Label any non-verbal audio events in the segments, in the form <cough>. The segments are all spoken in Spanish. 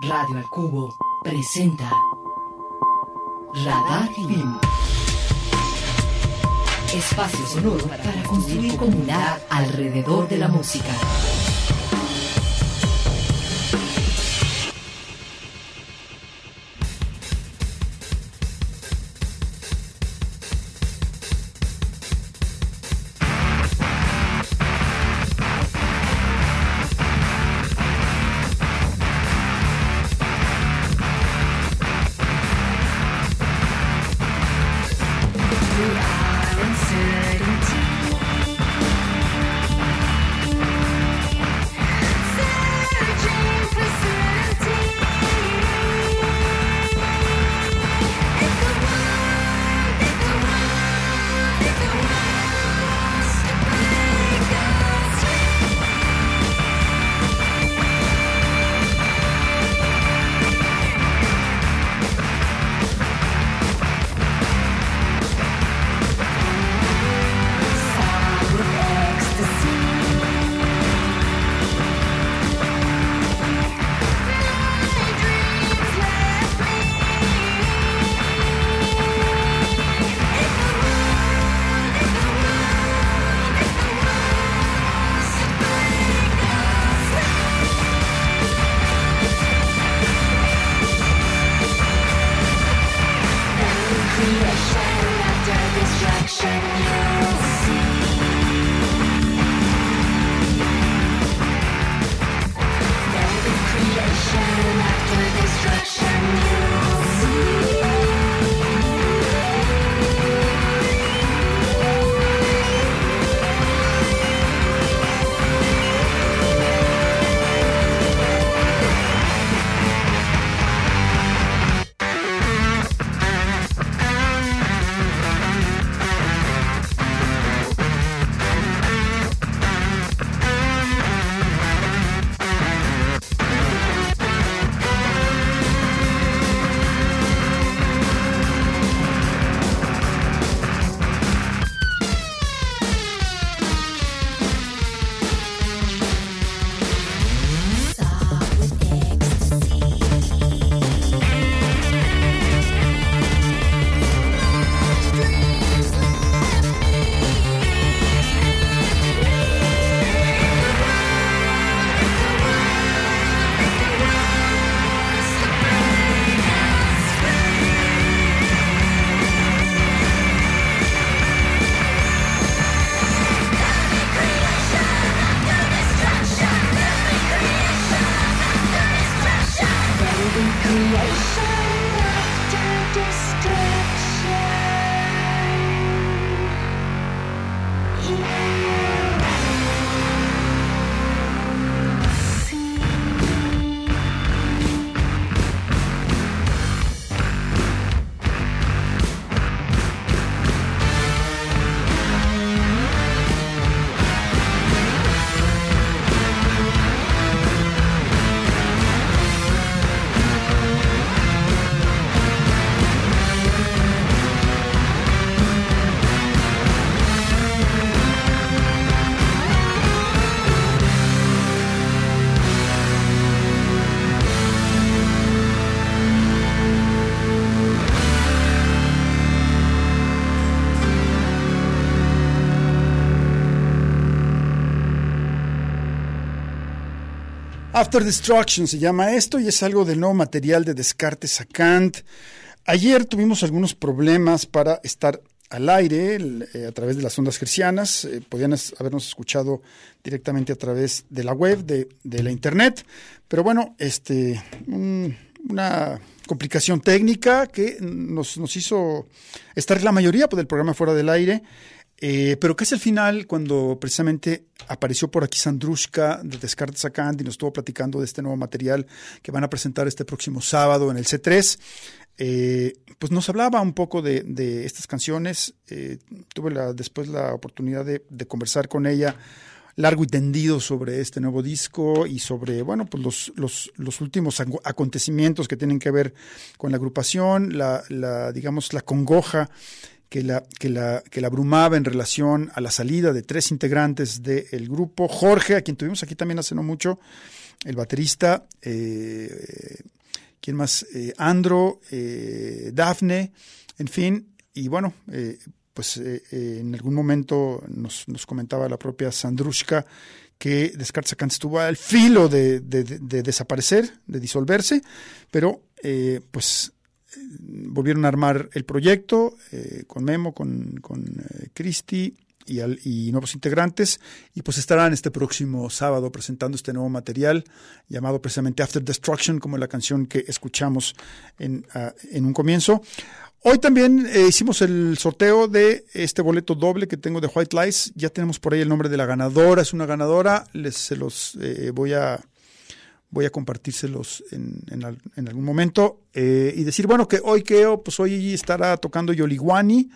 Radio al Cubo presenta Radar Film. Espacio sonoro para construir comunidad alrededor de la música. After Destruction se llama esto y es algo del nuevo material de Descartes a Kant. Ayer tuvimos algunos problemas para estar al aire eh, a través de las ondas gercianas. Eh, podían habernos escuchado directamente a través de la web, de, la internet. Pero bueno, este, una complicación técnica que nos, nos hizo estar la mayoría del programa fuera del aire. Eh, pero casi al final, cuando precisamente apareció por aquí Sandrushka de Descartes a Kant y nos estuvo platicando de este nuevo material que van a presentar este próximo sábado en el C3, eh, pues nos hablaba un poco de, estas canciones. Eh, tuve después la oportunidad de, conversar con ella largo y tendido sobre este nuevo disco y sobre, bueno, pues los, los, los últimos acontecimientos que tienen que ver con la agrupación, la, la digamos, la congoja que la, que, la, que la abrumaba en relación a la salida de tres integrantes del grupo. Jorge, a quien tuvimos aquí también hace no mucho, el baterista, eh, ¿quién más? Andro, Dafne, en fin, y bueno, pues en algún momento nos, comentaba la propia Sandrushka que Descartes Sacant estuvo al filo de, de, de, desaparecer, de disolverse, pero pues volvieron a armar el proyecto eh, con Memo, con, con eh, y, nuevos integrantes, y pues estarán este próximo sábado presentando este nuevo material llamado precisamente After Destruction, como la canción que escuchamos en, uh, en un comienzo. Hoy también eh, hicimos el sorteo de este boleto doble que tengo de White Lies. Ya tenemos por ahí el nombre de la ganadora. Es una ganadora. Les se los eh, voy a voy a compartírselos en, en, algún momento eh, y decir, bueno, que hoy Keo, pues hoy estará tocando Yoliguani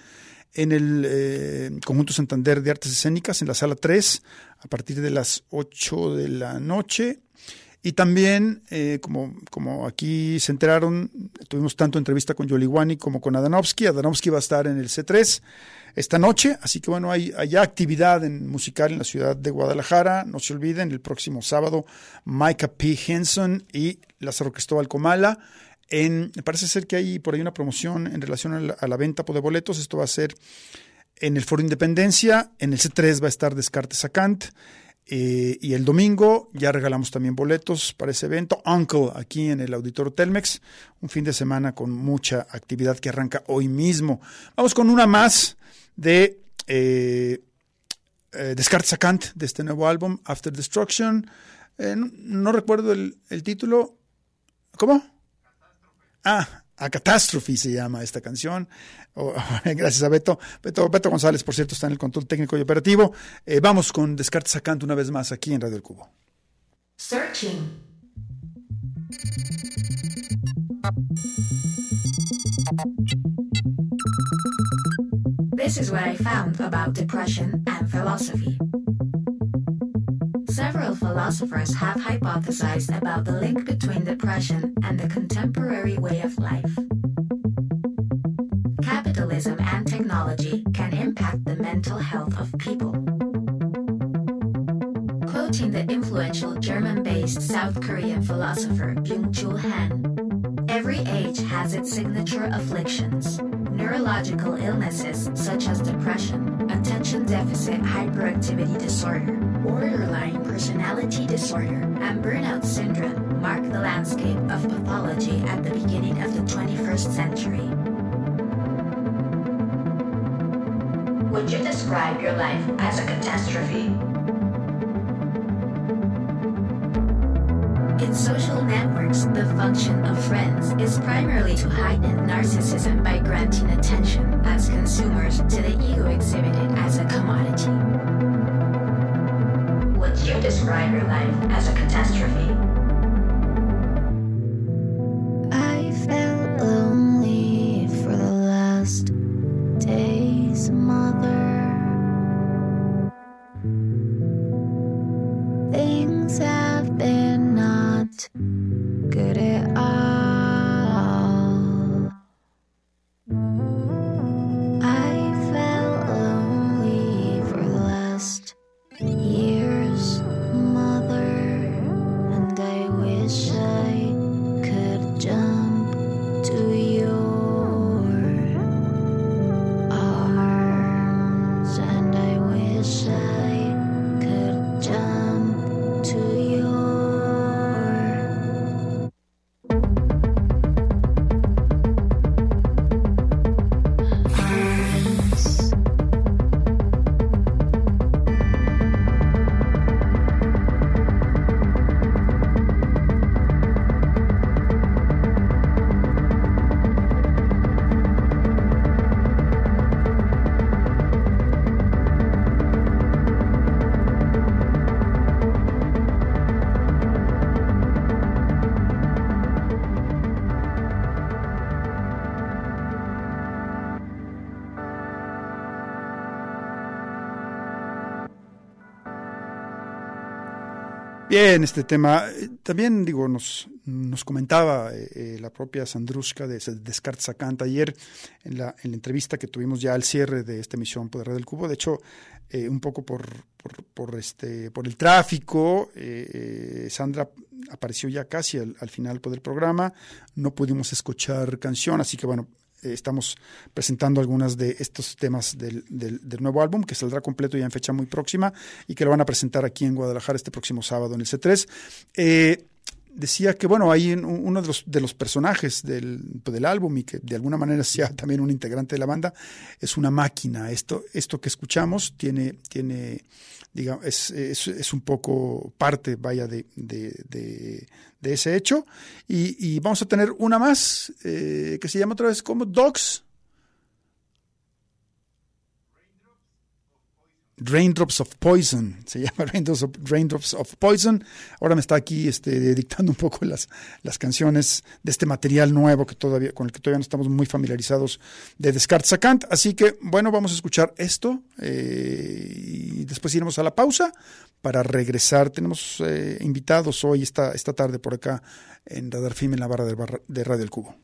en el eh, Conjunto Santander de Artes Escénicas en la sala 3 a partir de las 8 de la noche. Y también, eh, como, como aquí se enteraron, tuvimos tanto entrevista con Yoliguani como con Adanovsky. Adanovsky va a estar en el C3 esta noche. Así que bueno, hay, hay actividad en, musical en la ciudad de Guadalajara. No se olviden, el próximo sábado, Micah P. Henson y Lázaro Cristóbal Comala. En, parece ser que hay por ahí una promoción en relación a la, a la venta de boletos. Esto va a ser en el Foro Independencia. En el C3 va a estar Descartes Sacant. Eh, y el domingo ya regalamos también boletos para ese evento. Uncle, aquí en el Auditorio Telmex. Un fin de semana con mucha actividad que arranca hoy mismo. Vamos con una más de eh, eh, Descartes Sacant, de este nuevo álbum, After Destruction. Eh, no, recuerdo el, el, título. ¿Cómo? Ah, a Catastrophe se llama esta canción. Oh, <laughs> gracias a Beto. Beto. González, por cierto, está en el control técnico y operativo. Eh, vamos con Descartes Sacant una vez más aquí en Radio El Cubo. Searching. This is what I found about depression and philosophy. Several philosophers have hypothesized about the link between depression and the contemporary way of life. Capitalism and technology can impact the mental health of people. Quoting the influential German based South Korean philosopher Byung Chul Han, every age has its signature afflictions neurological illnesses such as depression, attention deficit hyperactivity disorder, borderline personality disorder, and burnout syndrome mark the landscape of pathology at the beginning of the 21st century. Would you describe your life as a catastrophe? In social networks, the function of friends is primarily to heighten narcissism by granting attention as consumers to the ego exhibited as a commodity. Would you describe your life as a catastrophe? Bien, este tema eh, también, digo, nos, nos comentaba eh, eh, la propia Sandrushka de Descartes Sacant ayer en la, en la entrevista que tuvimos ya al cierre de esta emisión Poder del Cubo. De hecho, eh, un poco por, por, por, este, por el tráfico, eh, eh, Sandra apareció ya casi al, al final del programa. No pudimos escuchar canción, así que bueno, estamos presentando algunas de estos temas del, del, nuevo álbum que saldrá completo ya en fecha muy próxima y que lo van a presentar aquí en Guadalajara este próximo sábado en el C3. Eh, decía que, bueno, hay uno de los, de los personajes del, del, álbum y que de alguna manera sea también un integrante de la banda, es una máquina. Esto, esto que escuchamos tiene, tiene digamos, es, es, un poco parte, vaya, de, de, de, ese hecho. Y, y, vamos a tener una más eh, que se llama otra vez como Dogs. Raindrops of Poison, se <laughs> llama Raindrops of, Raindrops of Poison. Ahora me está aquí este, dictando un poco las, las canciones de este material nuevo que todavía, con el que todavía no estamos muy familiarizados de Descartes a Kant. Así que, bueno, vamos a escuchar esto eh, y después iremos a la pausa para regresar. Tenemos eh, invitados hoy, esta, esta tarde por acá en Radar Film, en la barra de, barra de Radio El Cubo.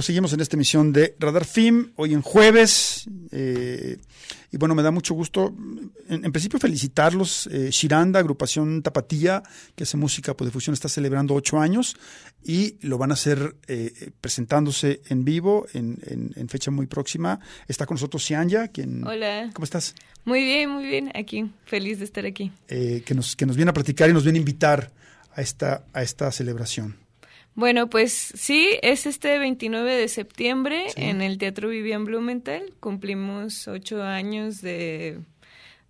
Proseguimos en esta emisión de Radar Film, hoy en jueves. eh, y bueno, me da mucho gusto, en, en principio, felicitarlos. Eh, Shiranda, agrupación Tapatía, que hace música por difusión, está celebrando ocho años y lo van a hacer eh, presentándose en vivo en, en- en fecha muy próxima. Está con nosotros Cianya, quien. Hola. ¿Cómo estás? Muy bien, muy bien. Aquí, feliz de estar aquí. Eh, que, nos, que nos viene a platicar y nos viene a invitar a esta, a esta celebración. Bueno, pues sí, es este 29 de septiembre Sí. en el Teatro Vivian Blumenthal. Cumplimos ocho años de,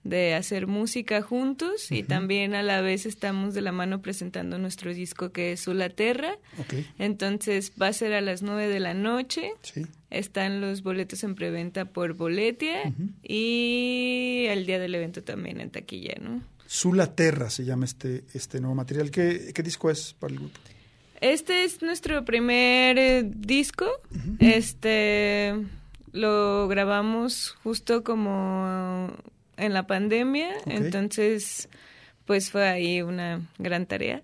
de hacer música juntos y también a la vez estamos de la mano presentando nuestro disco que es Sulaterra. Ok, Entonces va a ser a las 9 de la noche. sí. Están los boletos en preventa por Boletia y el día del evento también en taquilla, ¿no? Sula Terra se llama este, este nuevo material. ¿Qué, qué disco es para el grupo? Este es nuestro primer eh, disco. Este lo grabamos justo como en la pandemia, entonces pues fue ahí una gran tarea.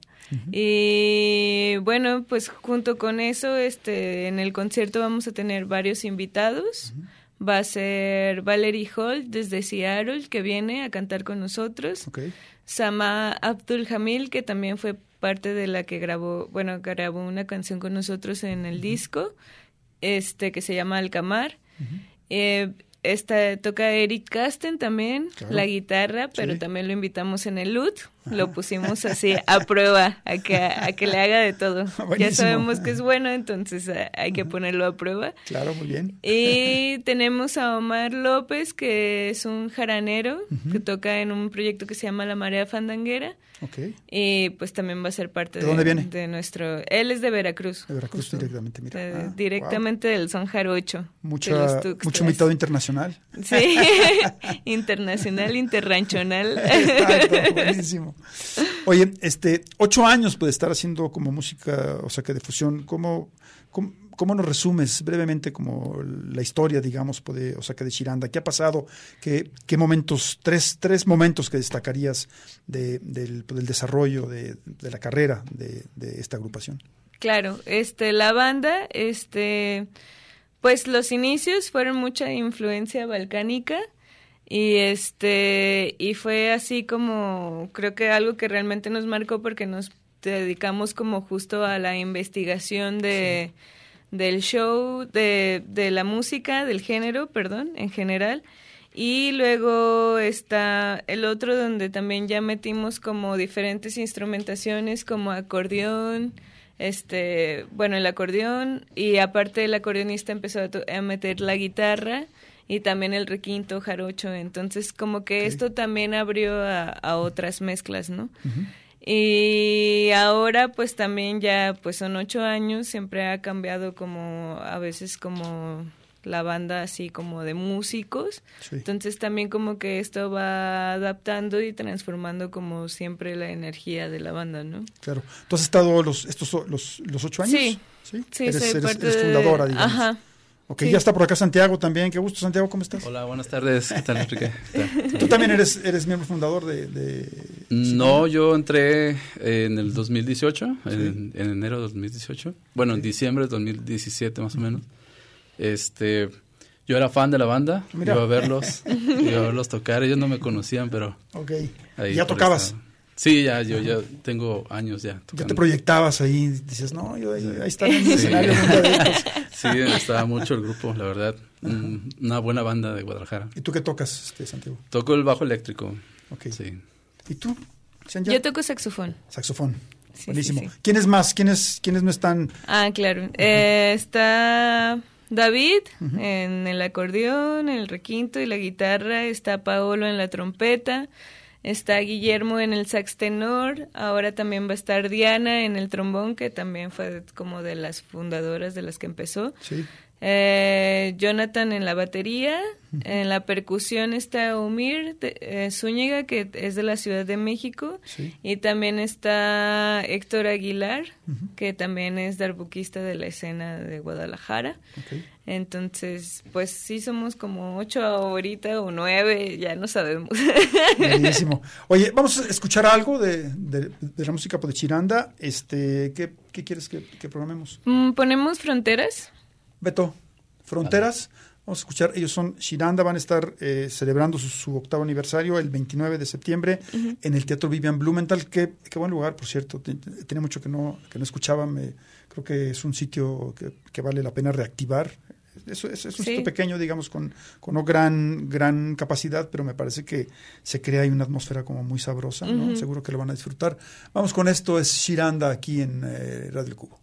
Y bueno, pues junto con eso, este, en el concierto vamos a tener varios invitados. Va a ser Valerie Hall desde Seattle que viene a cantar con nosotros. Ok, Sama Abdul Hamil, que también fue parte de la que grabó, bueno, grabó una canción con nosotros en el disco, este que se llama Alcamar. Eh, esta toca Eric Casten también, Claro. la guitarra, pero Sí. también lo invitamos en el LUT, lo pusimos así a prueba, a que, a que le haga de todo. <laughs> ya sabemos que es bueno, entonces eh, hay que ponerlo a prueba. claro, muy bien. Y tenemos a Omar López, que es un jaranero, que toca en un proyecto que se llama La Marea Fandanguera. Ok, Y pues también va a ser parte ¿De dónde viene? de nuestro... Él es de Veracruz. de Veracruz justo. directamente, mira. De- Ah, directamente del son jarocho. de Mucha, mucho invitado internacional. Sí, <laughs> <laughs> internacional, interranchonal. Exacto, buenísimo. Oye, este, ocho años puede estar haciendo como música, o sea, que de fusión. ¿Cómo, cómo, cómo nos resumes brevemente como la historia, digamos, puede, o sea, que de Shiranda? ¿Qué ha pasado? ¿Qué, qué momentos, tres, tres momentos que destacarías de- del, del desarrollo de, de la carrera de, de esta agrupación? Claro, este, la banda, este, pues los inicios fueron mucha influencia balcánica y este, y fue así como, creo que algo que realmente nos marcó porque nos dedicamos como justo a la investigación de, del show, de, de la música, del género, perdón, en general. Y luego está el otro donde también ya metimos como diferentes instrumentaciones como acordeón, este, bueno, el acordeón y aparte el acordeonista empezó a, a meter la guitarra y también el requinto jarocho, entonces como que esto también abrió a, a otras mezclas, ¿no? Y ahora pues también ya pues son ocho años, siempre ha cambiado como a veces como la banda así como de músicos, Sí. entonces también como que esto va adaptando y transformando como siempre la energía de la banda, ¿no? Claro. ¿Tú has estado los, estos, los, los ocho años? Sí. Sí, Sí, eres, soy eres- parte eres de- fundadora, digamos. Ajá. Ok, sí. ya está por acá Santiago también. Qué gusto, Santiago, ¿cómo estás? Hola, buenas tardes. ¿Qué tal, Enrique? <laughs> Tú también eres, eres miembro fundador de... de- No, yo entré en el 2018, en, en enero de 2018. Bueno, en diciembre de 2017 más o menos. Este, yo era fan de la banda, Mira. iba a verlos, iba a verlos tocar. Ellos no me conocían, pero Ok. ahí ¿Ya tocabas? Sí, ya, yo ya tengo años ya Ya te proyectabas ahí, dices, no, yo ahí, ahí está en el Sí. escenario. <laughs> Sí, me gustaba mucho el grupo, la verdad. Mm, Una buena banda de Guadalajara. ¿Y tú qué tocas, este, Santiago? Toco el bajo eléctrico. Ok. Sí. ¿Y tú? Sanya? Yo toco saxofón. Saxofón. Sí, Buenísimo. sí, sí. ¿Quiénes más? ¿Quiénes, ¿Quiénes no están? Ah, claro. Eh, está David en el acordeón, el requinto y la guitarra. Está Paolo en la trompeta. Está Guillermo en el sax tenor. Ahora también va a estar Diana en el trombón, que también fue como de las fundadoras de las que empezó. Sí. Eh, Jonathan en la batería, en la percusión está Umir de- eh, Zúñiga, que es de la Ciudad de México, Sí. y también está Héctor Aguilar, que también es darbuquista de la escena de Guadalajara. Entonces, pues sí somos como ocho ahorita o nueve, ya no sabemos. <laughs> Buenísimo. Oye, vamos a escuchar algo de, de- de la música de Chiranda. Este, ¿qué, qué quieres que, que programemos? Mm, Ponemos fronteras. Beto, Fronteras. Vamos a escuchar, ellos son Shiranda, van a estar eh, celebrando su, su octavo aniversario el 29 de septiembre en el Teatro Vivian Blumenthal. Qué, qué buen lugar, por cierto. Tenía mucho que no, que no escuchaba. Me, creo que es un sitio que, que vale la pena reactivar. Es, es- es un Sí. sitio pequeño, digamos, con, con no gran, gran capacidad, pero me parece que se crea ahí una atmósfera como muy sabrosa. ¿no? Seguro que lo van a disfrutar. Vamos con esto, es Shiranda aquí en eh, Radio El Cubo.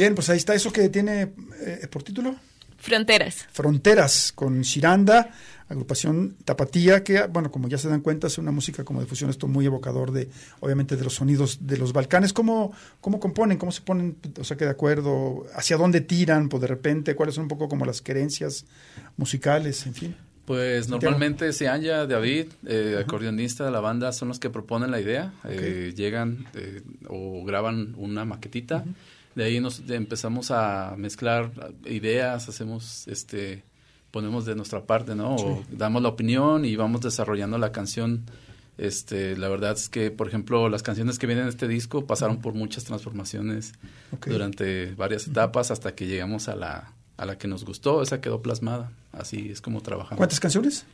Bien, pues ahí está eso que tiene eh, por título. Fronteras. Fronteras con Ciranda, agrupación tapatía, que, bueno, como ya se dan cuenta, es una música como de fusión, esto muy evocador de, obviamente, de los sonidos de los Balcanes. ¿Cómo, cómo componen? ¿Cómo se ponen, o sea, que de acuerdo? ¿Hacia dónde tiran, pues de repente? ¿Cuáles son un poco como las querencias musicales, en fin? Pues normalmente Seanya, David, eh, acordeonista de la banda, son los que proponen la idea. Eh, llegan eh, o graban una maquetita. De ahí nos empezamos a mezclar ideas, hacemos, este, ponemos de nuestra parte, ¿no? O damos la opinión y vamos desarrollando la canción. Este, la verdad es que, por ejemplo, las canciones que vienen en este disco pasaron por muchas transformaciones durante varias etapas hasta que llegamos a la, a la que nos gustó. Esa quedó plasmada. Así es como trabajamos. ¿Cuántas canciones?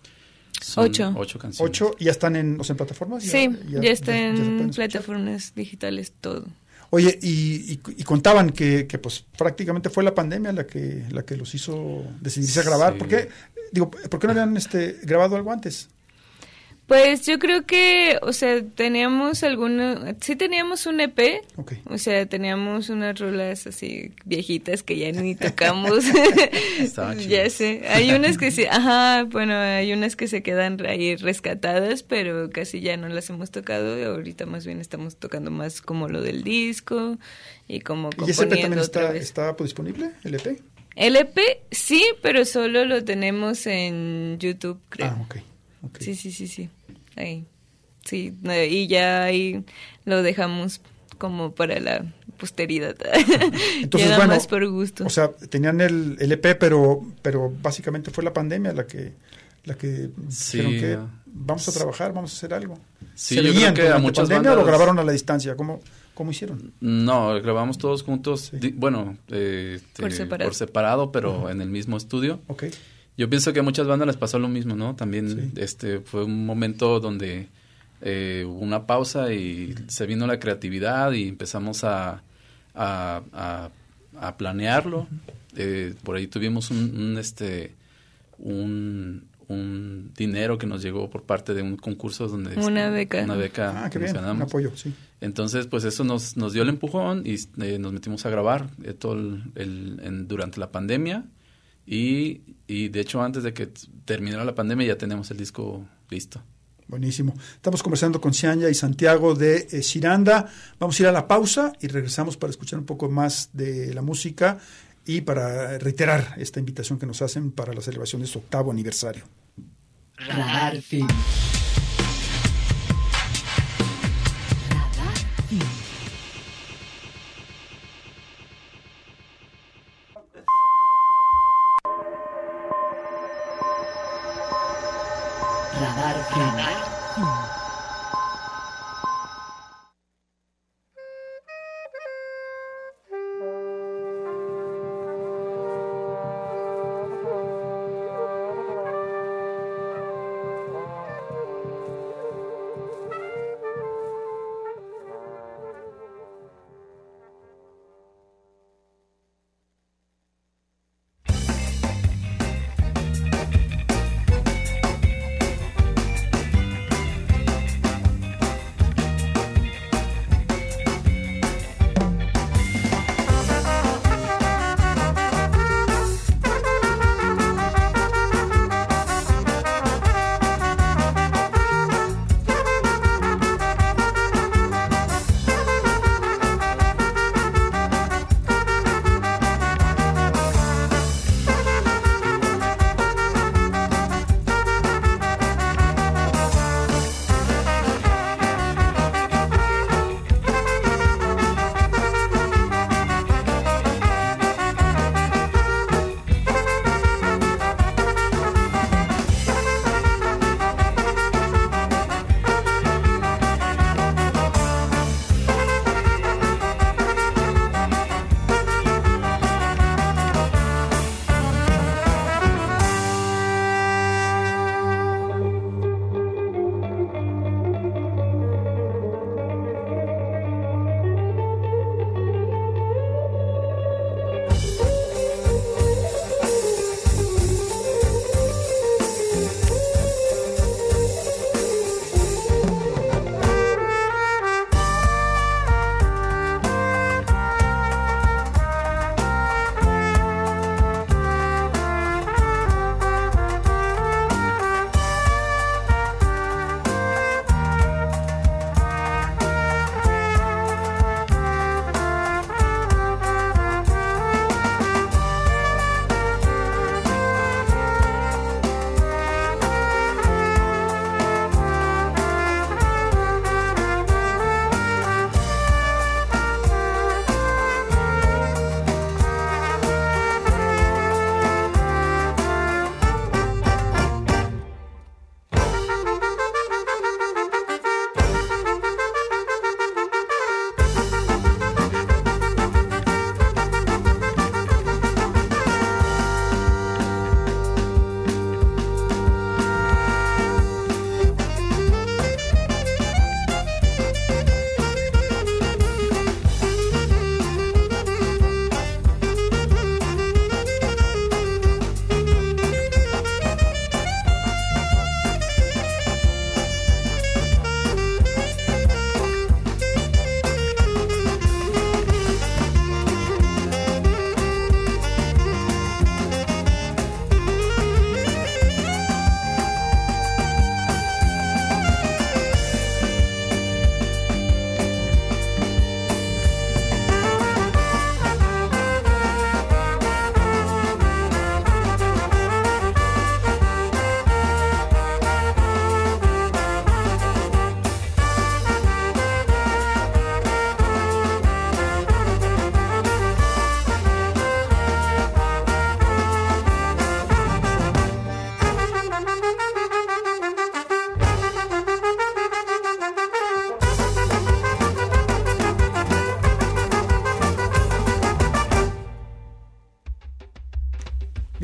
Son Ocho. Ocho canciones. ¿Ocho? ¿Y ya están en, o sea, en plataformas? Sí, ya, está ya pueden en plataformas digitales todo. Oye, y, y- y contaban que, que, pues prácticamente fue la pandemia la que la que los hizo decidirse a grabar. Sí. ¿Por qué? Digo, ¿por qué no habían este, grabado algo antes? Pues yo creo que, o sea, teníamos alguna, sí teníamos un EP, Ok. o sea, teníamos unas rolas así viejitas que ya ni tocamos. <laughs> <laughs> Ya sé, hay unas que sí, ajá, bueno, hay unas que se quedan ahí rescatadas, pero casi ya no las hemos tocado y ahorita más bien estamos tocando más como lo del disco y como ¿Y ese EP también componiendo está, disponible, el EP? El EP sí, pero solo lo tenemos en YouTube, creo. Ah, ok. ok. Sí, sí, sí, sí. Ahí. Sí, no, y ya ahí lo dejamos como para la posteridad. <laughs> Entonces, nada bueno, más por gusto. O sea, tenían el, el EP, pero, pero básicamente fue la pandemia la que la que Sí, dijeron que vamos a trabajar, vamos a hacer algo. Sí, ¿Se yo veían creo que a durante muchas pandemia o lo grabaron a la distancia? ¿Cómo, cómo hicieron? No, grabamos todos juntos. Sí. di- bueno, eh, Por eh, separado. por separado, pero en el mismo estudio. Ok. Yo pienso que a muchas bandas les pasó lo mismo, ¿no? También Sí. este fue un momento donde eh, hubo una pausa y se vino la creatividad y empezamos a, a, a- a planearlo. Eh, por ahí tuvimos un, un, este un, un dinero que nos llegó por parte de un concurso donde Una este, beca. una beca Ah, qué que bien, un apoyo, sí. Entonces, pues eso nos, nos dio el empujón y eh, nos metimos a grabar eh, todo el, el- en- durante la pandemia y, y de hecho antes de que terminara la pandemia ya tenemos el disco listo. Buenísimo. Estamos conversando con Cianya y Santiago de eh, Ciranda. Vamos a ir a la pausa y regresamos para escuchar un poco más de la música y para reiterar esta invitación que nos hacen para la celebración de su octavo aniversario.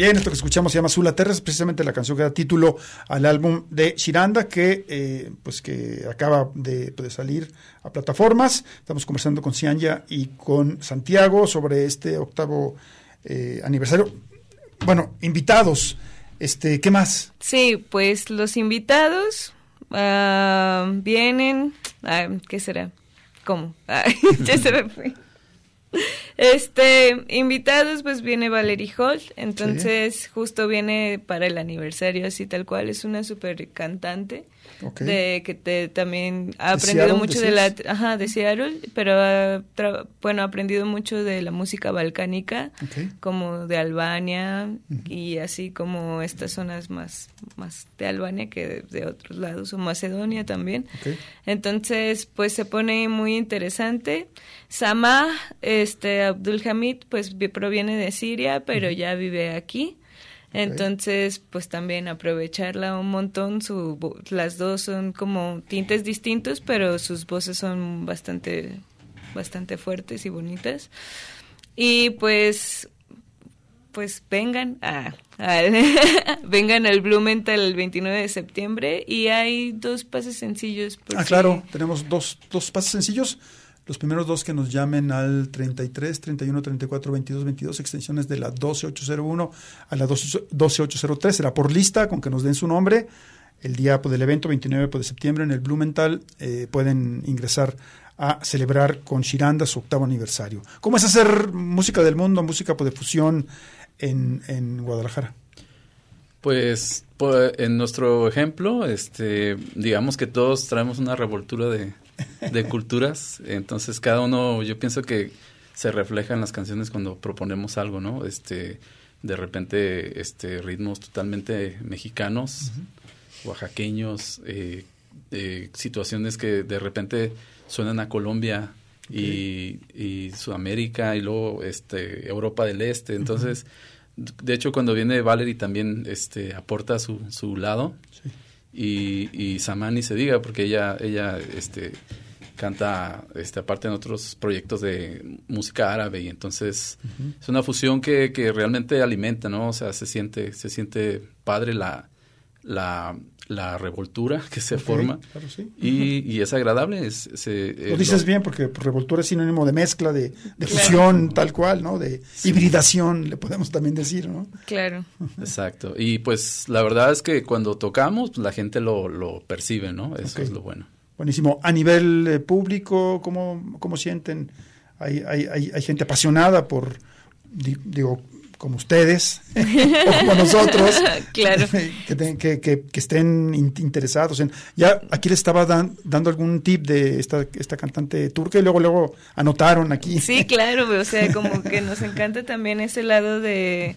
Bien, esto que escuchamos se llama Zula Terra, es precisamente la canción que da título al álbum de Shiranda, que eh, pues que acaba de, de salir a plataformas. Estamos conversando con Cianya y con Santiago sobre este octavo eh, aniversario. Bueno, invitados, este, ¿qué más? Sí, pues los invitados ah, vienen. ah, ¿Qué será? ¿Cómo? Ah, <laughs> ya se me fue. Este, invitados, pues viene Valerie Holt, entonces justo viene para el aniversario, así tal cual, es una super cantante, De que te, también ha ¿De aprendido Seattle, mucho de la, ajá, de Seattle, pero ha, tra- bueno, ha aprendido mucho de la música balcánica, como de Albania y así como estas zonas más, más de Albania que de, de otros lados, o Macedonia también. Entonces, pues se pone muy interesante. Samah, este, Abdul Hamid, pues vi- proviene de Siria, pero ya vive aquí. Entonces, pues también aprovecharla un montón. Su, las dos son como tintes distintos, pero sus voces son bastante, bastante fuertes y bonitas. Y pues, pues vengan a, <laughs> vengan al Blumenthal el 29 de septiembre y hay dos pases sencillos. Ah, claro, tenemos dos, dos pases sencillos. Los primeros dos que nos llamen al 33, 31, 34, 22, 22, extensiones de la 12801 a la 12 12803. Será por lista, con que nos den su nombre. El día pues, del evento, 29 de septiembre, en el Blumenthal, eh, pueden ingresar a celebrar con Shiranda su octavo aniversario. ¿Cómo es hacer música del mundo, música pues, de fusión en, en Guadalajara? Pues en nuestro ejemplo, este, digamos que todos traemos una revoltura de, de culturas, entonces cada uno, yo pienso que se refleja en las canciones cuando proponemos algo, ¿no? Este, de repente, este, ritmos totalmente mexicanos, oaxaqueños, eh, eh, situaciones que de repente suenan a Colombia y, y Sudamérica y luego este Europa del Este. Entonces, de hecho, cuando viene Valerie también este aporta su, su lado y, y Samani se diga porque ella ella este canta este aparte en otros proyectos de música árabe y entonces es una fusión que, que realmente alimenta no o sea se siente se siente padre la la, la revoltura que se forma claro, sí. y, y es agradable es, se- eh, Lo dices lo- bien porque revoltura es sinónimo de mezcla, de, de Claro. fusión, tal cual, ¿no? De hibridación, le podemos también decir, ¿no? Claro. Exacto. Y pues la verdad es que cuando tocamos, pues, la gente lo, lo percibe, ¿no? Eso es lo bueno. Buenísimo. A nivel eh, público, ¿cómo, cómo sienten? Hay, hay, hay, hay gente apasionada por, di- digo, como ustedes, <laughs> o como nosotros, <laughs> Claro. <laughs> que, te- que, que- que estén in- interesados en... Ya aquí les estaba dan- dando algún tip de esta, esta cantante turca y luego, luego anotaron aquí. Sí, claro, o sea, como que nos encanta también ese lado de,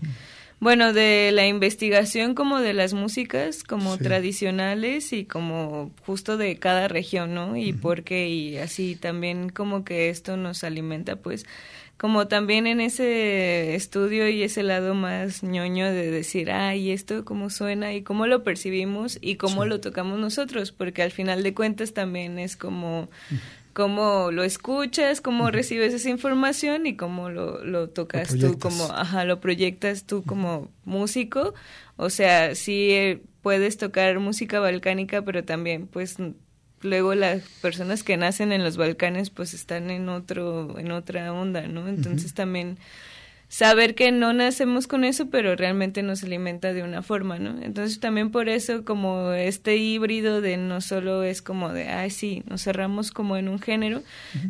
bueno, de la investigación como de las músicas, como Sí. tradicionales y como justo de cada región, ¿no? Y por qué, y así también como que esto nos alimenta, pues, como también en ese estudio y ese lado más ñoño de decir, ay, esto cómo suena y cómo lo percibimos y cómo Sí. lo tocamos nosotros, porque al final de cuentas también es como cómo lo escuchas, cómo recibes esa información y cómo lo, lo tocas tú como, ajá, lo proyectas tú como músico. O sea, sí eh, puedes tocar música balcánica, pero también pues luego las personas que nacen en los Balcanes pues están en otro en otra onda, ¿no? Entonces también saber que no nacemos con eso, pero realmente nos alimenta de una forma, ¿no? Entonces también por eso como este híbrido de no solo es como de, ay, sí, nos cerramos como en un género,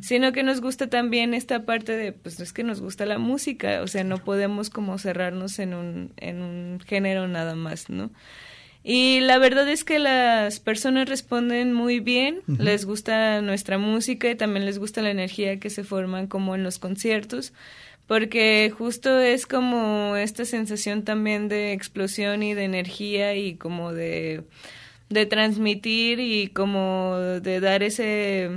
sino que nos gusta también esta parte de, pues es que nos gusta la música, o sea, no podemos como cerrarnos en un, en un género nada más, ¿no? Y la verdad es que las personas responden muy bien, les gusta nuestra música y también les gusta la energía que se forma como en los conciertos, porque justo es como esta sensación también de explosión y de energía y como de, de transmitir y como de dar ese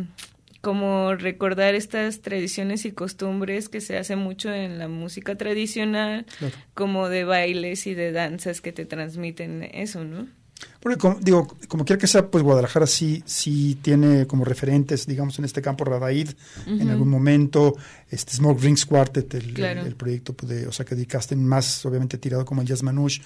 como recordar estas tradiciones y costumbres que se hace mucho en la música tradicional, Claro. como de bailes y de danzas que te transmiten eso, ¿no? Porque, como, digo, como quiera que sea, pues Guadalajara sí, sí tiene como referentes, digamos, en este campo Radaid, en algún momento, este Smoke Rings Quartet, el, Claro. el- el proyecto pues, de Osaka Di Casten, más obviamente tirado como el Jazz Manouche,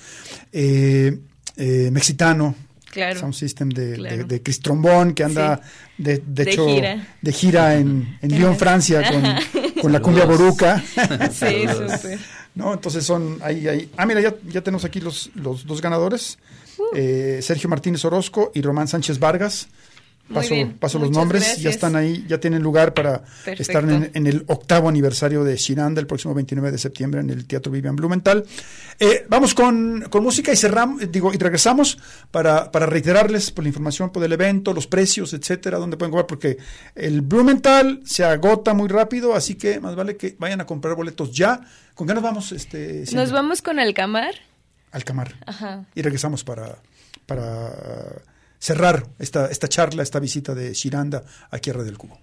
eh, eh, Mexicano, Claro. Sound System de, Claro. de, de Chris Trombón, que anda, de, de De hecho, gira. de gira en, en Lyon, Francia, con, con la cumbia boruca. <laughs> Sí, súper. ¿no? Entonces son ahí, ahí. Ah, mira, ya, ya tenemos aquí los, los dos ganadores. Eh, Sergio Martínez Orozco y Román Sánchez Vargas. Paso, los nombres, ya están ahí, ya tienen lugar para Perfecto. estar en, en el octavo aniversario de Shiranda el próximo 29 de septiembre en el Teatro Vivian Blumenthal. Eh, vamos con, con música y cerramos, digo, y regresamos para, para reiterarles por la información por el evento, los precios, etcétera, dónde pueden comprar, porque el Blumenthal se agota muy rápido, así que más vale que vayan a comprar boletos ya. ¿Con qué nos vamos? Este? Nos vamos con Alcamar. Alcamar. Ajá. Y regresamos para, para cerrar esta, esta charla, esta visita de Shiranda a Red del Cubo.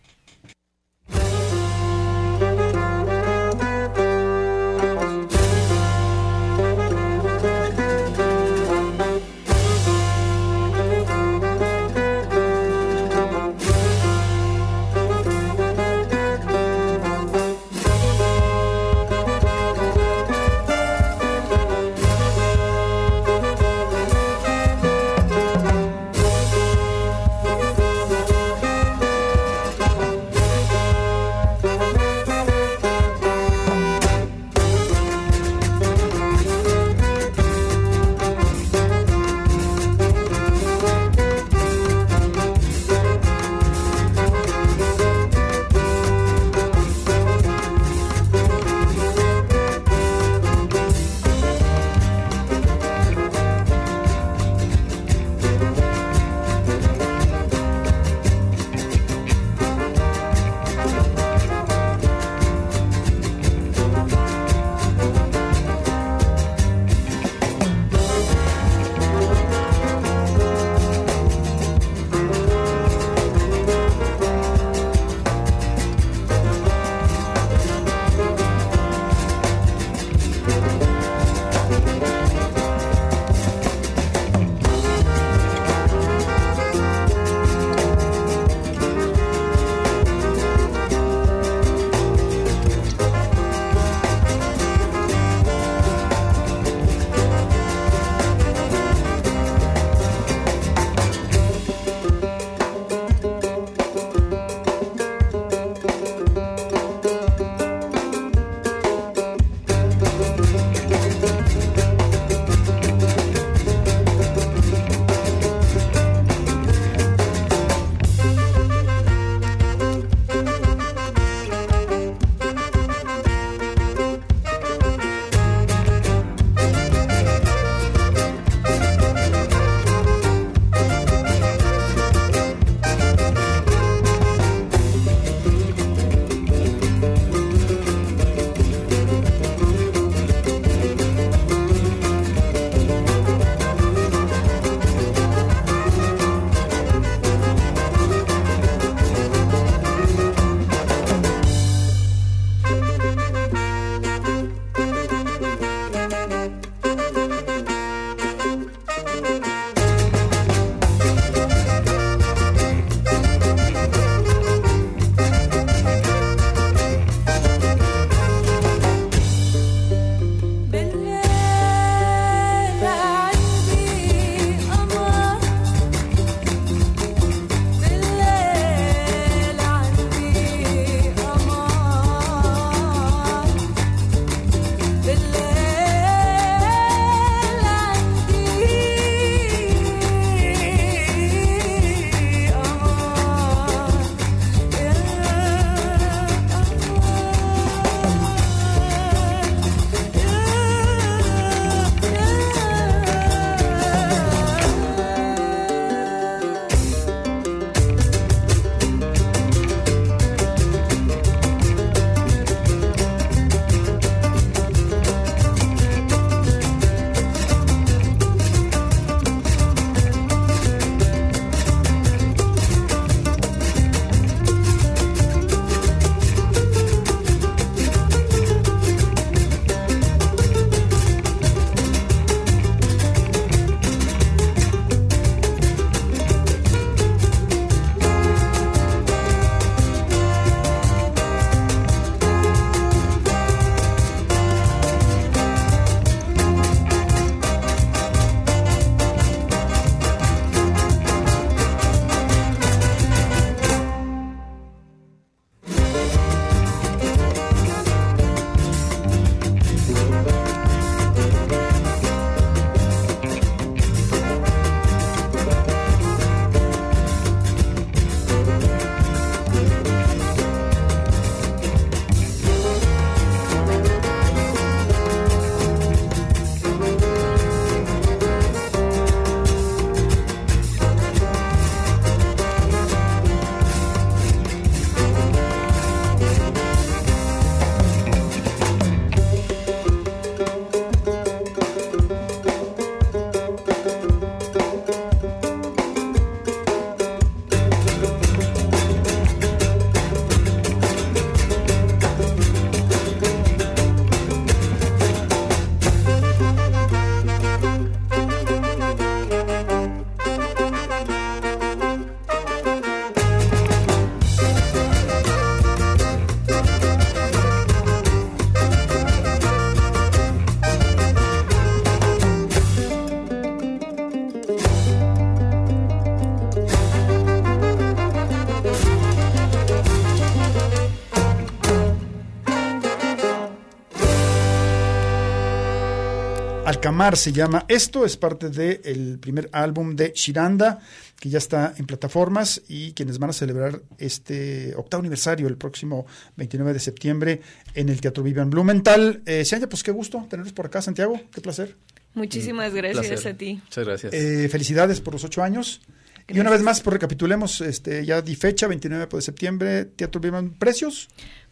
Alcamar se llama. Esto es parte del primer álbum de Shiranda, que ya está en plataformas y quienes van a celebrar este octavo aniversario el próximo 29 de septiembre en el Teatro Vivian Blumenthal. Eh, Seanya, pues qué gusto tenerlos por acá, Santiago. Qué placer. Muchísimas gracias Placer. a ti. Muchas gracias. Eh, felicidades por los ocho años. Y una vez más, pues recapitulemos, este, ya di fecha, 29 de septiembre, Teatro Vivian. ¿Precios?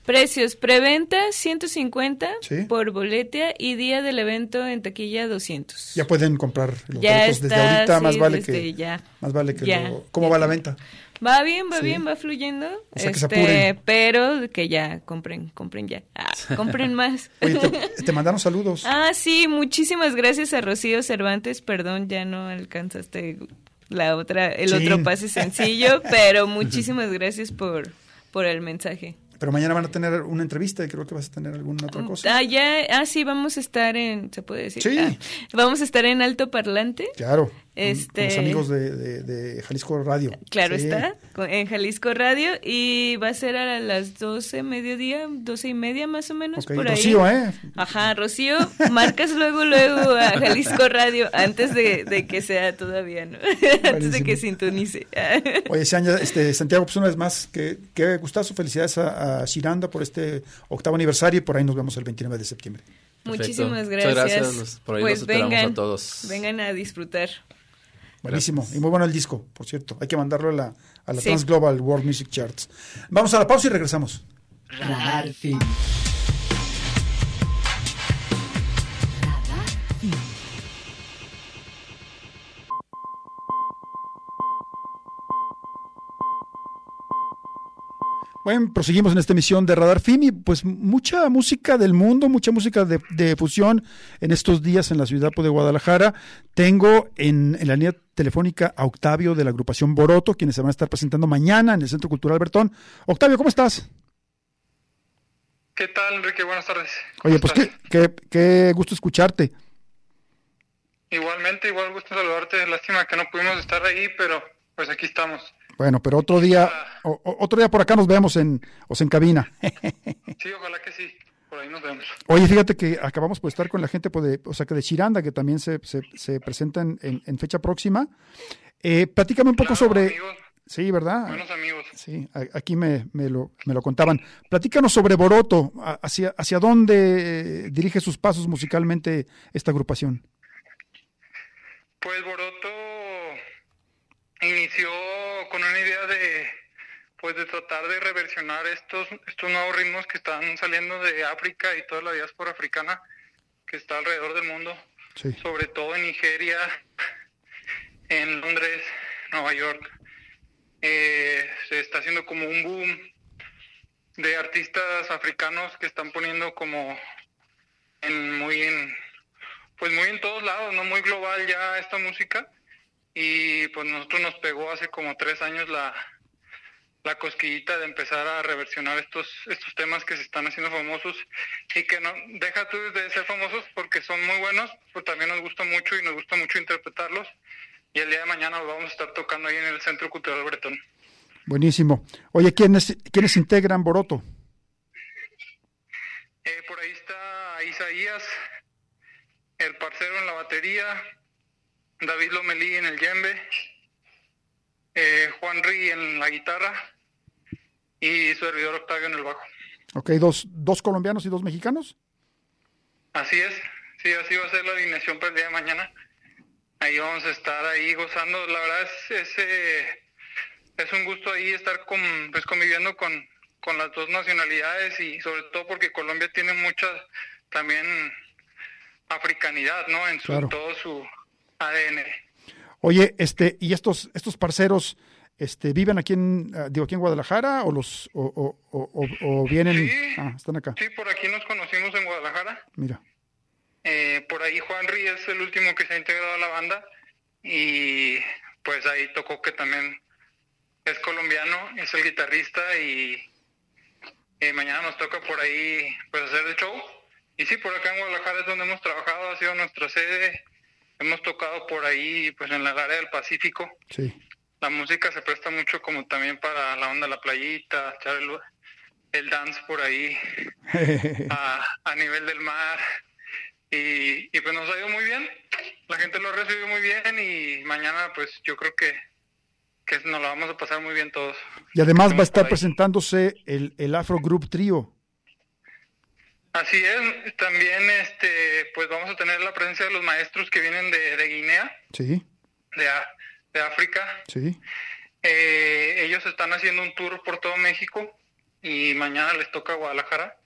Precios, preventa 150 Sí. por boleta y día del evento en taquilla 200. Ya pueden comprar los Ya boletos desde ahorita, más vale desde que ya. más vale que Ya. lo- ¿Cómo va la venta? Va bien, va Sí. bien, va fluyendo. O sea, este, pero que ya compren, compren ya. Ah, <laughs> compren más. Oye, te, <laughs> te mandaron saludos. Ah, sí, muchísimas gracias a Rocío Cervantes. Perdón, ya no alcanzaste la otra, el Chin. otro pase sencillo, <laughs> pero muchísimas gracias por, por el mensaje. Pero mañana van a tener una entrevista y creo que vas a tener alguna otra cosa. Ah, ya, ah, sí, vamos a estar en, ¿se puede decir? Sí. Ah, vamos a estar en Alto Parlante. Claro. Este- Con los amigos de, de- de Jalisco Radio. Claro Sí. está, con- en Jalisco Radio y va a ser a las 12 mediodía, 12 y media más o menos Ok, por ahí. Rocío, ¿eh? Ajá, Rocío, marcas luego, luego a Jalisco Radio antes de, de que sea todavía, ¿no? <laughs> antes de que sintonice. Oye, Seanya, este, Santiago, pues una vez más, que, que gustazo, felicidades a, a Shiranda por este octavo aniversario y por ahí nos vemos el 29 de septiembre. Perfecto. Muchísimas Muchas gracias. por ahí pues esperamos vengan, a todos. vengan a disfrutar. Buenísimo. Y muy bueno el disco, por cierto. Hay que mandarlo a la, a la Sí. Trans Global World Music Charts. Vamos a la pausa y regresamos. Bueno, proseguimos en esta emisión de Radar Film y pues mucha música del mundo, mucha música de, de fusión en estos días en la ciudad de Guadalajara. Tengo en, en la línea telefónica a Octavio de la agrupación Boroto, quienes se van a estar presentando mañana en el Centro Cultural Bertón. Octavio, ¿cómo estás? ¿Qué tal, Enrique? Buenas tardes. ¿Cómo Oye, pues qué, qué, qué gusto escucharte. Igualmente, igual gusto saludarte. Lástima que no pudimos estar ahí, pero pues aquí estamos. Bueno, pero otro día, o- otro día por acá nos vemos en, o sea, en cabina. <laughs> Sí, ojalá que sí. Por ahí nos vemos. Oye, fíjate que acabamos por estar con la gente, pues, de, o sea, que de Chiranda, que también se, se, se presenta en, fecha próxima. Eh, platícame un poco Claro, sobre... amigos, Sí, ¿verdad? buenos amigos. Sí, aquí me, me lo, me lo contaban. Platícanos sobre Boroto, hacia, hacia dónde eh, dirige sus pasos musicalmente esta agrupación. Pues Boroto inició con una idea de pues de tratar de reversionar estos estos nuevos ritmos que están saliendo de África y toda la diáspora africana que está alrededor del mundo. Sí, sobre todo en Nigeria, en Londres, Nueva York. Eh, se está haciendo como un boom de artistas africanos que están poniendo como en muy en pues muy en todos lados, no muy global ya esta música y pues nosotros nos pegó hace como tres años la la cosquillita de empezar a reversionar estos estos temas que se están haciendo famosos y que no deja tú de ser famosos porque son muy buenos, pues también nos gusta mucho y nos gusta mucho interpretarlos y el día de mañana los vamos a estar tocando ahí en el Centro Cultural Bretón. buenísimo. Oye, ¿quiénes, ¿quiénes integran Boroto? Eh, por ahí está Isaías, el parcero en la batería, David Lomelí en el yembe, eh, Juan Rí en la guitarra y su servidor Octavio en el bajo. Ok, dos, dos colombianos y dos mexicanos. Así es, sí, así va a ser la alineación para el día de mañana. Ahí vamos a estar ahí gozando. La verdad es, es, eh, es un gusto ahí estar con, pues, conviviendo con, con las dos nacionalidades y sobre todo porque Colombia tiene mucha también africanidad, ¿no? En su, Claro. todo su ADN. Oye, este, ¿y estos, estos parceros este, viven aquí en, ah, digo, aquí en Guadalajara o los, o, o- o- o- o vienen, Sí. ah, están acá, Sí, por aquí nos conocimos en Guadalajara. mira. Eh, por ahí Juan Rí es el último que se ha integrado a la banda y pues ahí tocó que también es colombiano, es el guitarrista y eh, mañana nos toca por ahí pues hacer el show. Y sí, por acá en Guadalajara es donde hemos trabajado, ha sido nuestra sede, hemos tocado por ahí pues en la área del Pacífico. Sí, La música se presta mucho como también para la onda de la playita, echar el, el dance por ahí <laughs> a, a nivel del mar. Y, y pues nos ha ido muy bien. La gente lo ha recibido muy bien y mañana pues yo creo que, que nos lo vamos a pasar muy bien todos. Y además va a estar presentándose el, el Afro Group Trio. Así es, también este pues vamos a tener la presencia de los maestros que vienen de, de Guinea, Sí, de, de África. sí. Eh, ellos están haciendo un tour por todo México y mañana les toca Guadalajara.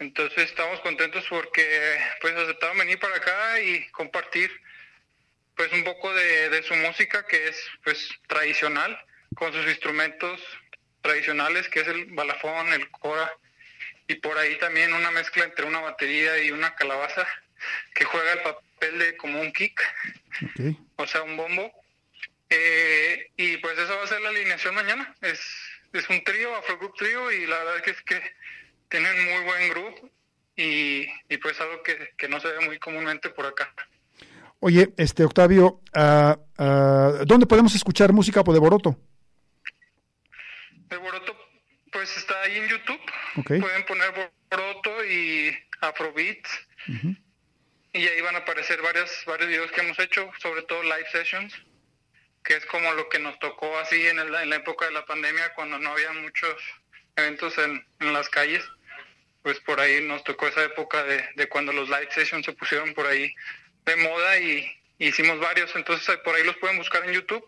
Entonces estamos contentos porque pues aceptaron venir para acá y compartir pues un poco de, de su música que es pues tradicional con sus instrumentos tradicionales que es el balafón, el cora y por ahí también una mezcla entre una batería y una calabaza que juega el papel de como un kick o sea, un bombo. Eh, y pues esa va a ser la alineación mañana. Es, es un trío, Afro Group Trío, y la verdad que es que tienen muy buen grupo y, y pues algo que, que no se ve muy comúnmente por acá. Oye, este Octavio, ah, ah, ¿dónde podemos escuchar música de Boroto? El Boroto pues está ahí en YouTube. Pueden poner Boroto y Afrobeats. Y ahí van a aparecer varias, varios videos que hemos hecho, sobre todo live sessions, que es como lo que nos tocó así en, el- en la época de la pandemia, cuando no había muchos eventos en, en las calles. Pues por ahí nos tocó esa época de, de cuando los live sessions se pusieron por ahí de moda y hicimos varios. Entonces por ahí los pueden buscar en YouTube.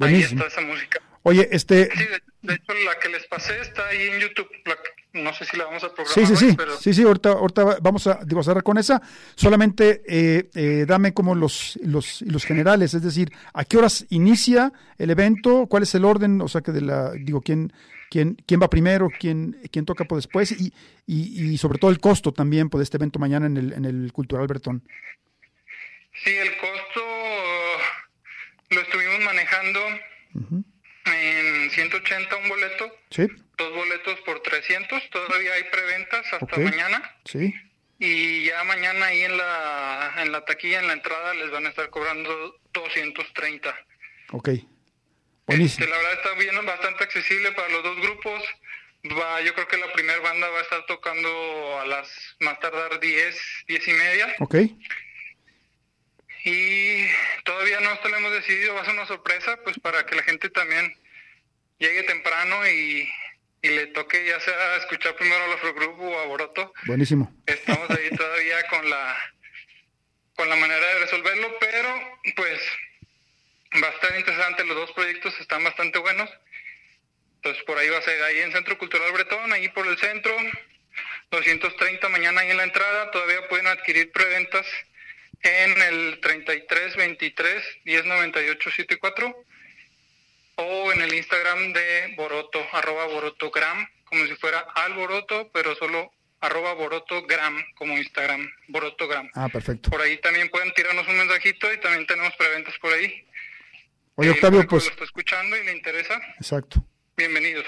Ahí está esa música. Oye, este, Sí, de, hecho la que les pasé está ahí en YouTube. La no sé si la vamos a programar sí, sí, hoy, sí, pero sí, sí, ahorita, ahorita va- vamos a, cerrar con esa. Solamente eh, eh, dame como los, los, los generales, es decir, ¿a qué horas inicia el evento? ¿Cuál es el orden? O sea, que de la, digo, ¿quién, quién, quién va primero? ¿Quién, quién toca por después? Y, y, y sobre todo el costo también por este evento mañana en el, en el Cultural Bertón. Sí, el costo uh, lo estuvimos manejando en 180 un boleto, Sí, dos boletos por 300, todavía hay preventas hasta mañana sí, y ya mañana ahí en la en la taquilla en la entrada les van a estar cobrando 230. ok. Buenísimo. Este, la verdad está bien bastante accesible para los dos grupos. Va, yo creo que la primera banda va a estar tocando a las más tardar 10, 10 y media. Ok, Y todavía no lo hemos decidido, va a ser una sorpresa, pues para que la gente también llegue temprano y, y le toque ya sea escuchar primero a los Group o a Boroto. buenísimo. Estamos ahí <laughs> todavía con la con la manera de resolverlo, pero pues va a estar interesante, los dos proyectos están bastante buenos. Entonces por ahí va a ser ahí en Centro Cultural Bretón, ahí por el centro, 230 mañana ahí en la entrada, todavía pueden adquirir preventas en el 33 23 10 98 74 o en el Instagram de Boroto, arroba Borotogram, como si fuera alboroto, pero solo arroba Borotogram como Instagram, Borotogram. Ah, perfecto. Por ahí también pueden tirarnos un mensajito y también tenemos preventas por ahí. Oye, Eh, Octavio, público pues, lo está escuchando y le interesa, exacto. bienvenidos.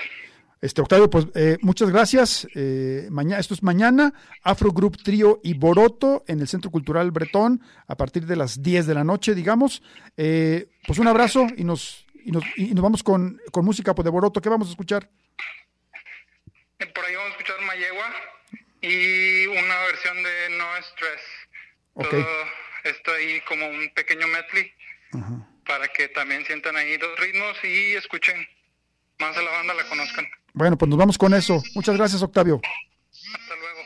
Este Octavio, pues eh, muchas gracias. Eh, mañana, esto es mañana, Afro Group Trío y Boroto en el Centro Cultural Bretón a partir de las 10 de la noche, digamos. Eh, pues un abrazo y nos, y nos, y nos vamos con, con música pues, de Boroto. ¿Qué vamos a escuchar? Por ahí vamos a escuchar Mayegua y una versión de No Stress. Ok. Todo esto ahí como un pequeño medley para que también sientan ahí dos ritmos y escuchen más a la banda, la conozcan. Bueno, pues nos vamos con eso. Muchas gracias, Octavio. Hasta luego.